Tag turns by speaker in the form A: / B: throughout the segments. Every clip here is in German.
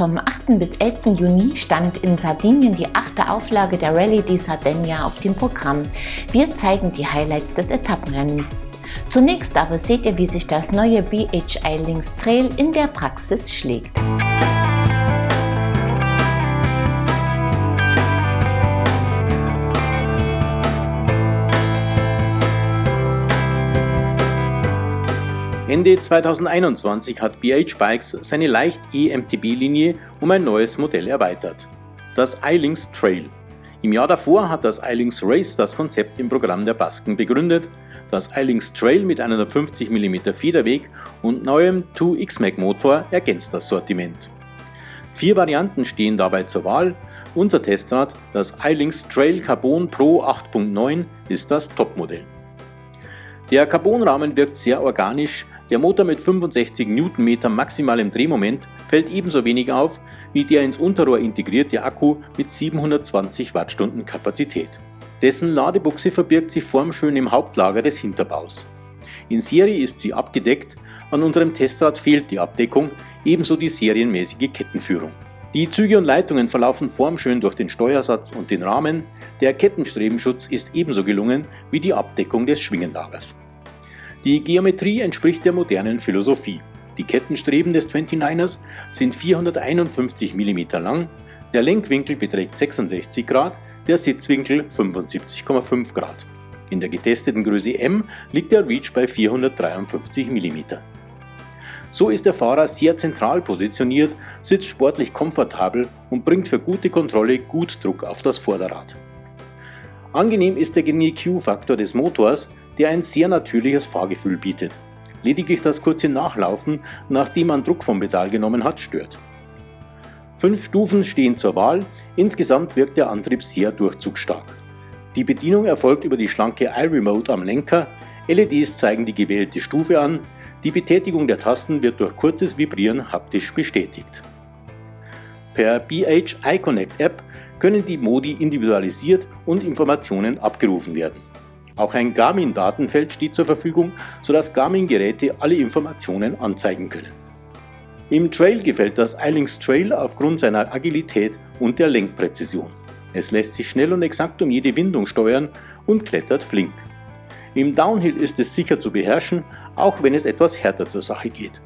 A: Vom 8. bis 11. Juni stand in Sardinien die achte Auflage der Rallye di Sardegna auf dem Programm. Wir zeigen die Highlights des Etappenrennens. Zunächst aber seht ihr, wie sich das neue BHI Links Trail in der Praxis schlägt.
B: Ende 2021 hat BH Bikes seine leicht E-MTB-Linie um ein neues Modell erweitert. Das iLinks Trail. Im Jahr davor hat das iLinks Race das Konzept im Programm der Basken begründet. Das iLinks Trail mit einem 50 mm Federweg und neuem 2X-Mac Motor ergänzt das Sortiment. Vier Varianten stehen dabei zur Wahl. Unser Testrad, das iLinks Trail Carbon Pro 8.9, ist das Topmodell. Der Carbonrahmen wirkt sehr organisch, der Motor mit 65 Newtonmeter maximalem Drehmoment fällt ebenso wenig auf wie der ins Unterrohr integrierte Akku mit 720 Wattstunden Kapazität. Dessen Ladebuchse verbirgt sich formschön im Hauptlager des Hinterbaus. In Serie ist sie abgedeckt, an unserem Testrad fehlt die Abdeckung, ebenso die serienmäßige Kettenführung. Die Züge und Leitungen verlaufen formschön durch den Steuersatz und den Rahmen, der Kettenstrebenschutz ist ebenso gelungen wie die Abdeckung des Schwingenlagers. Die Geometrie entspricht der modernen Philosophie. Die Kettenstreben des 29ers sind 451 mm lang, der Lenkwinkel beträgt 66 Grad, der Sitzwinkel 75,5 Grad. In der getesteten Größe M liegt der Reach bei 453 mm. So ist der Fahrer sehr zentral positioniert, sitzt sportlich komfortabel und bringt für gute Kontrolle gut Druck auf das Vorderrad. Angenehm ist der geringe Q-Faktor des Motors, der ein sehr natürliches Fahrgefühl bietet. Lediglich das kurze Nachlaufen, nachdem man Druck vom Pedal genommen hat, stört. Fünf Stufen stehen zur Wahl, insgesamt wirkt der Antrieb sehr durchzugsstark. Die Bedienung erfolgt über die schlanke iRemote am Lenker, LEDs zeigen die gewählte Stufe an, die Betätigung der Tasten wird durch kurzes Vibrieren haptisch bestätigt. Per BH iConnect App können die Modi individualisiert und Informationen abgerufen werden. Auch ein Garmin-Datenfeld steht zur Verfügung, sodass Garmin-Geräte alle Informationen anzeigen können. Im Trail gefällt das iLinks Trail aufgrund seiner Agilität und der Lenkpräzision. Es lässt sich schnell und exakt um jede Windung steuern und klettert flink. Im Downhill ist es sicher zu beherrschen, auch wenn es etwas härter zur Sache geht.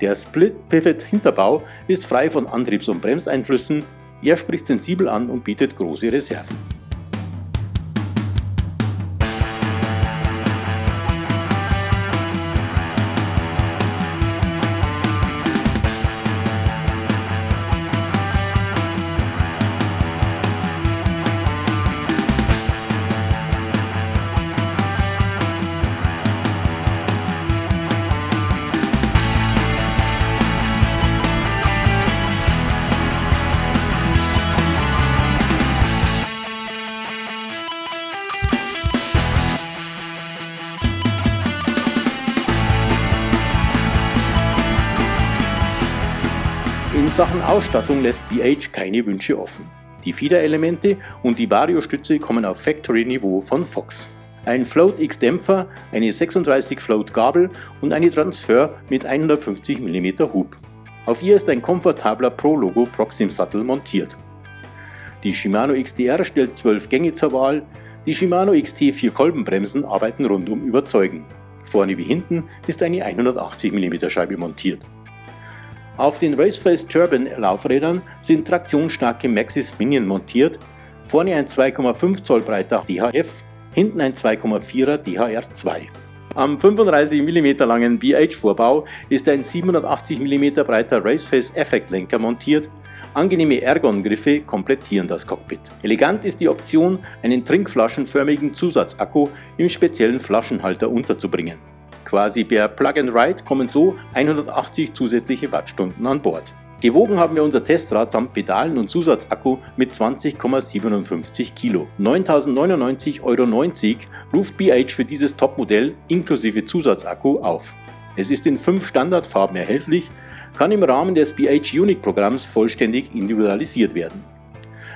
B: Der Split-Pivot-Hinterbau ist frei von Antriebs- und Bremseinflüssen, er spricht sensibel an und bietet große Reserven. Sachen Ausstattung lässt BH keine Wünsche offen. Die Fiederelemente und die Variostütze kommen auf Factory-Niveau von Fox. Ein Float X-Dämpfer, eine 36 Float Gabel und eine Transfer mit 150 mm Hub. Auf ihr ist ein komfortabler Pro-Logo Proxim Sattel montiert. Die Shimano XDR stellt 12 Gänge zur Wahl, die Shimano XT 4 Kolbenbremsen arbeiten rundum überzeugend. Vorne wie hinten ist eine 180 mm Scheibe montiert. Auf den Raceface Turban Laufrädern sind traktionsstarke Maxis Minion montiert, vorne ein 2,5 Zoll breiter DHF, hinten ein 2,4er DHR2. Am 35 mm langen BH-Vorbau ist ein 780 mm breiter Raceface Effektlenker montiert. Angenehme Ergon-Griffe komplettieren das Cockpit. Elegant ist die Option, einen trinkflaschenförmigen Zusatzakku im speziellen Flaschenhalter unterzubringen. Quasi per Plug and Ride kommen so 180 zusätzliche Wattstunden an Bord. Gewogen haben wir unser Testrad samt Pedalen und Zusatzakku mit 20,57 Kilo. 9.099,90 Euro ruft BH für dieses Topmodell inklusive Zusatzakku auf. Es ist in fünf Standardfarben erhältlich, kann im Rahmen des BH Unique Programms vollständig individualisiert werden.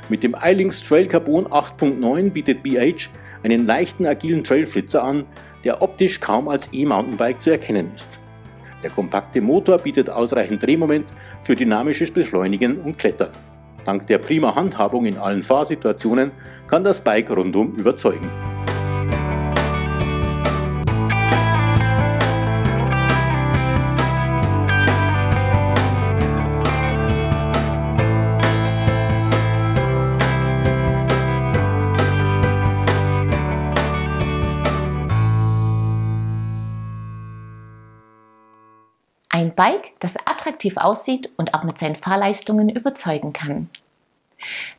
B: Mit dem iLinks Trail Carbon 8.9 bietet BH einen leichten agilen Trailflitzer an, der optisch kaum als E-Mountainbike zu erkennen ist. Der kompakte Motor bietet ausreichend Drehmoment für dynamisches Beschleunigen und Klettern. Dank der prima Handhabung in allen Fahrsituationen kann das Bike rundum überzeugen.
A: Bike, das attraktiv aussieht und auch mit seinen Fahrleistungen überzeugen kann.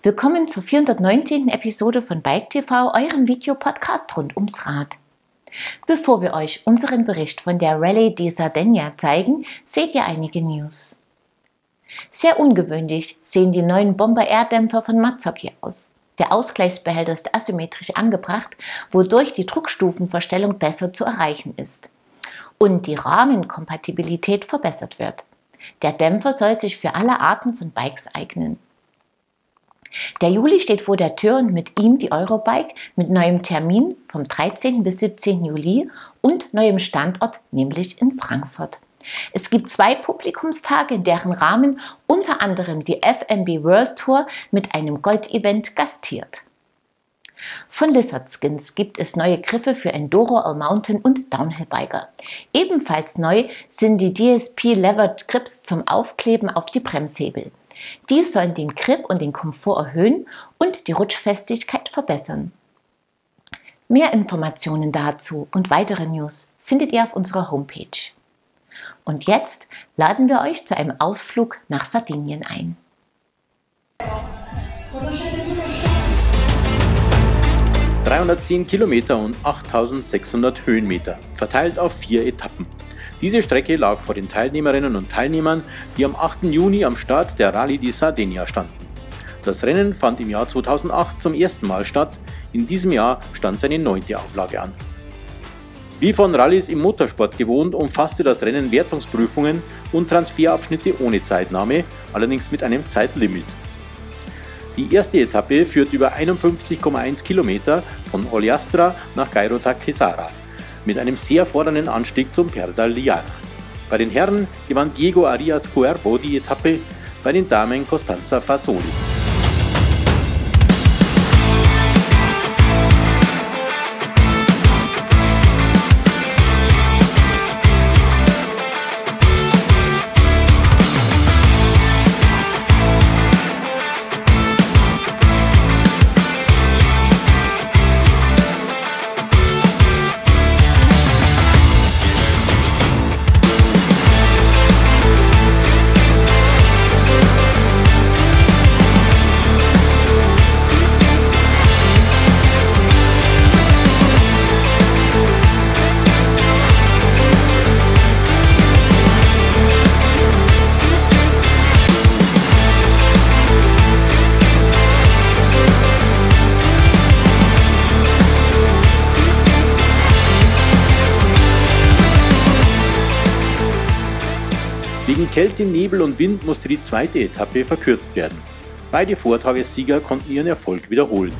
A: Willkommen zur 419. Episode von Bike TV, eurem Videopodcast rund ums Rad. Bevor wir euch unseren Bericht von der Rallye di Sardegna zeigen, seht ihr einige News. Sehr ungewöhnlich sehen die neuen Bomber-Air-Dämpfer von Mazzocchi aus. Der Ausgleichsbehälter ist asymmetrisch angebracht, wodurch die Druckstufenverstellung besser zu erreichen ist und die Rahmenkompatibilität verbessert wird. Der Dämpfer soll sich für alle Arten von Bikes eignen. Der Juli steht vor der Tür und mit ihm die Eurobike mit neuem Termin vom 13. bis 17. Juli und neuem Standort, nämlich in Frankfurt. Es gibt zwei Publikumstage, in deren Rahmen unter anderem die FMB World Tour mit einem Gold-Event gastiert. Von Lizard Skins gibt es neue Griffe für Enduro, All-Mountain und Downhill-Biker. Ebenfalls neu sind die DSP Levered Grips zum Aufkleben auf die Bremshebel. Die sollen den Grip und den Komfort erhöhen und die Rutschfestigkeit verbessern. Mehr Informationen dazu und weitere News findet ihr auf unserer Homepage. Und jetzt laden wir euch zu einem Ausflug nach Sardinien ein.
B: 310 Kilometer und 8600 Höhenmeter, verteilt auf vier Etappen. Diese Strecke lag vor den Teilnehmerinnen und Teilnehmern, die am 8. Juni am Start der Rallye di Sardegna standen. Das Rennen fand im Jahr 2008 zum ersten Mal statt, in diesem Jahr stand seine neunte Auflage an. Wie von Rallyes im Motorsport gewohnt, umfasste das Rennen Wertungsprüfungen und Transferabschnitte ohne Zeitnahme, allerdings mit einem Zeitlimit. Die erste Etappe führt über 51,1 Kilometer von Oliastra nach Gairota Quesara mit einem sehr fordernden Anstieg zum Perdal Liana. Bei den Herren gewann Diego Arias Cuervo die Etappe, bei den Damen Costanza Fasolis. Kälte, Nebel und Wind musste die zweite Etappe verkürzt werden. Beide Vortagessieger konnten ihren Erfolg wiederholen.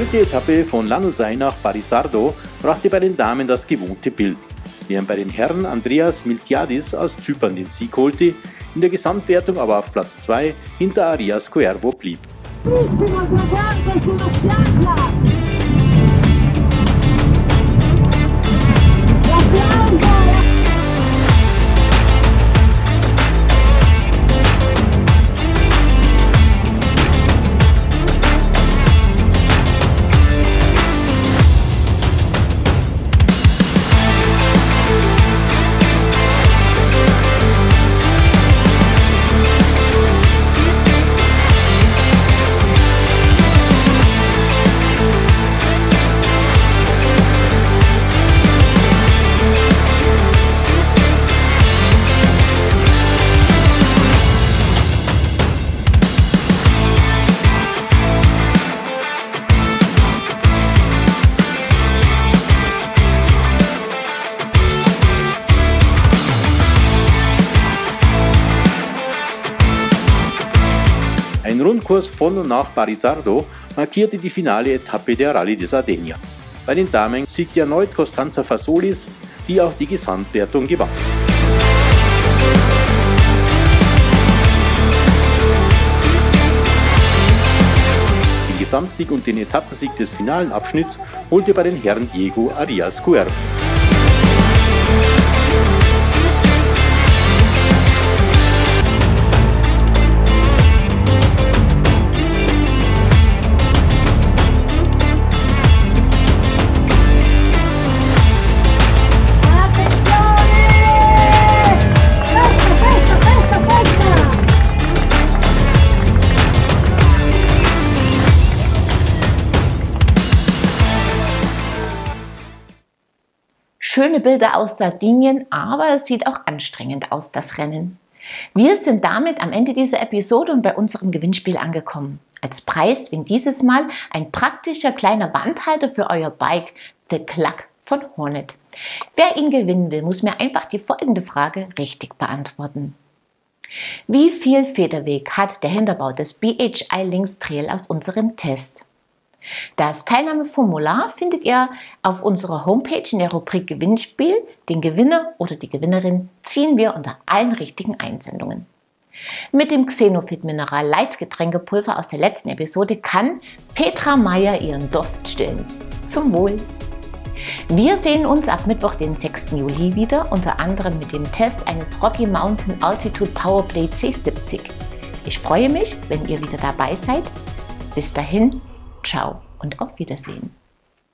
B: Dritte Etappe von Lanusei nach Barisardo brachte bei den Damen das gewohnte Bild, während bei den Herren Andreas Miltiadis aus Zypern den Sieg holte, in der Gesamtwertung aber auf Platz 2 hinter Arias Coervo blieb. Ein Rundkurs von und nach Barisardo markierte die finale Etappe der Rallye de Sardegna. Bei den Damen siegte erneut Costanza Fasolis, die auch die Gesamtwertung gewann. Den Gesamtsieg und den Etappensieg des finalen Abschnitts holte bei den Herren Diego Arias Cuervo.
A: Schöne Bilder aus Sardinien, aber es sieht auch anstrengend aus, das Rennen. Wir sind damit am Ende dieser Episode und bei unserem Gewinnspiel angekommen. Als Preis winkt dieses Mal ein praktischer kleiner Wandhalter für euer Bike, The Cluck von Hornet. Wer ihn gewinnen will, muss mir einfach die folgende Frage richtig beantworten. Wie viel Federweg hat der Hinterbau des BHI Links Trail aus unserem Test? Das Teilnahmeformular findet ihr auf unserer Homepage in der Rubrik Gewinnspiel. Den Gewinner oder die Gewinnerin ziehen wir unter allen richtigen Einsendungen. Mit dem Xenofit Mineral Leitgetränkepulver aus der letzten Episode kann Petra Meyer ihren Durst stillen. Zum Wohl! Wir sehen uns ab Mittwoch, den 6. Juli wieder, unter anderem mit dem Test eines Rocky Mountain Altitude Powerplay C70. Ich freue mich, wenn ihr wieder dabei seid. Bis dahin, Ciao und auf Wiedersehen.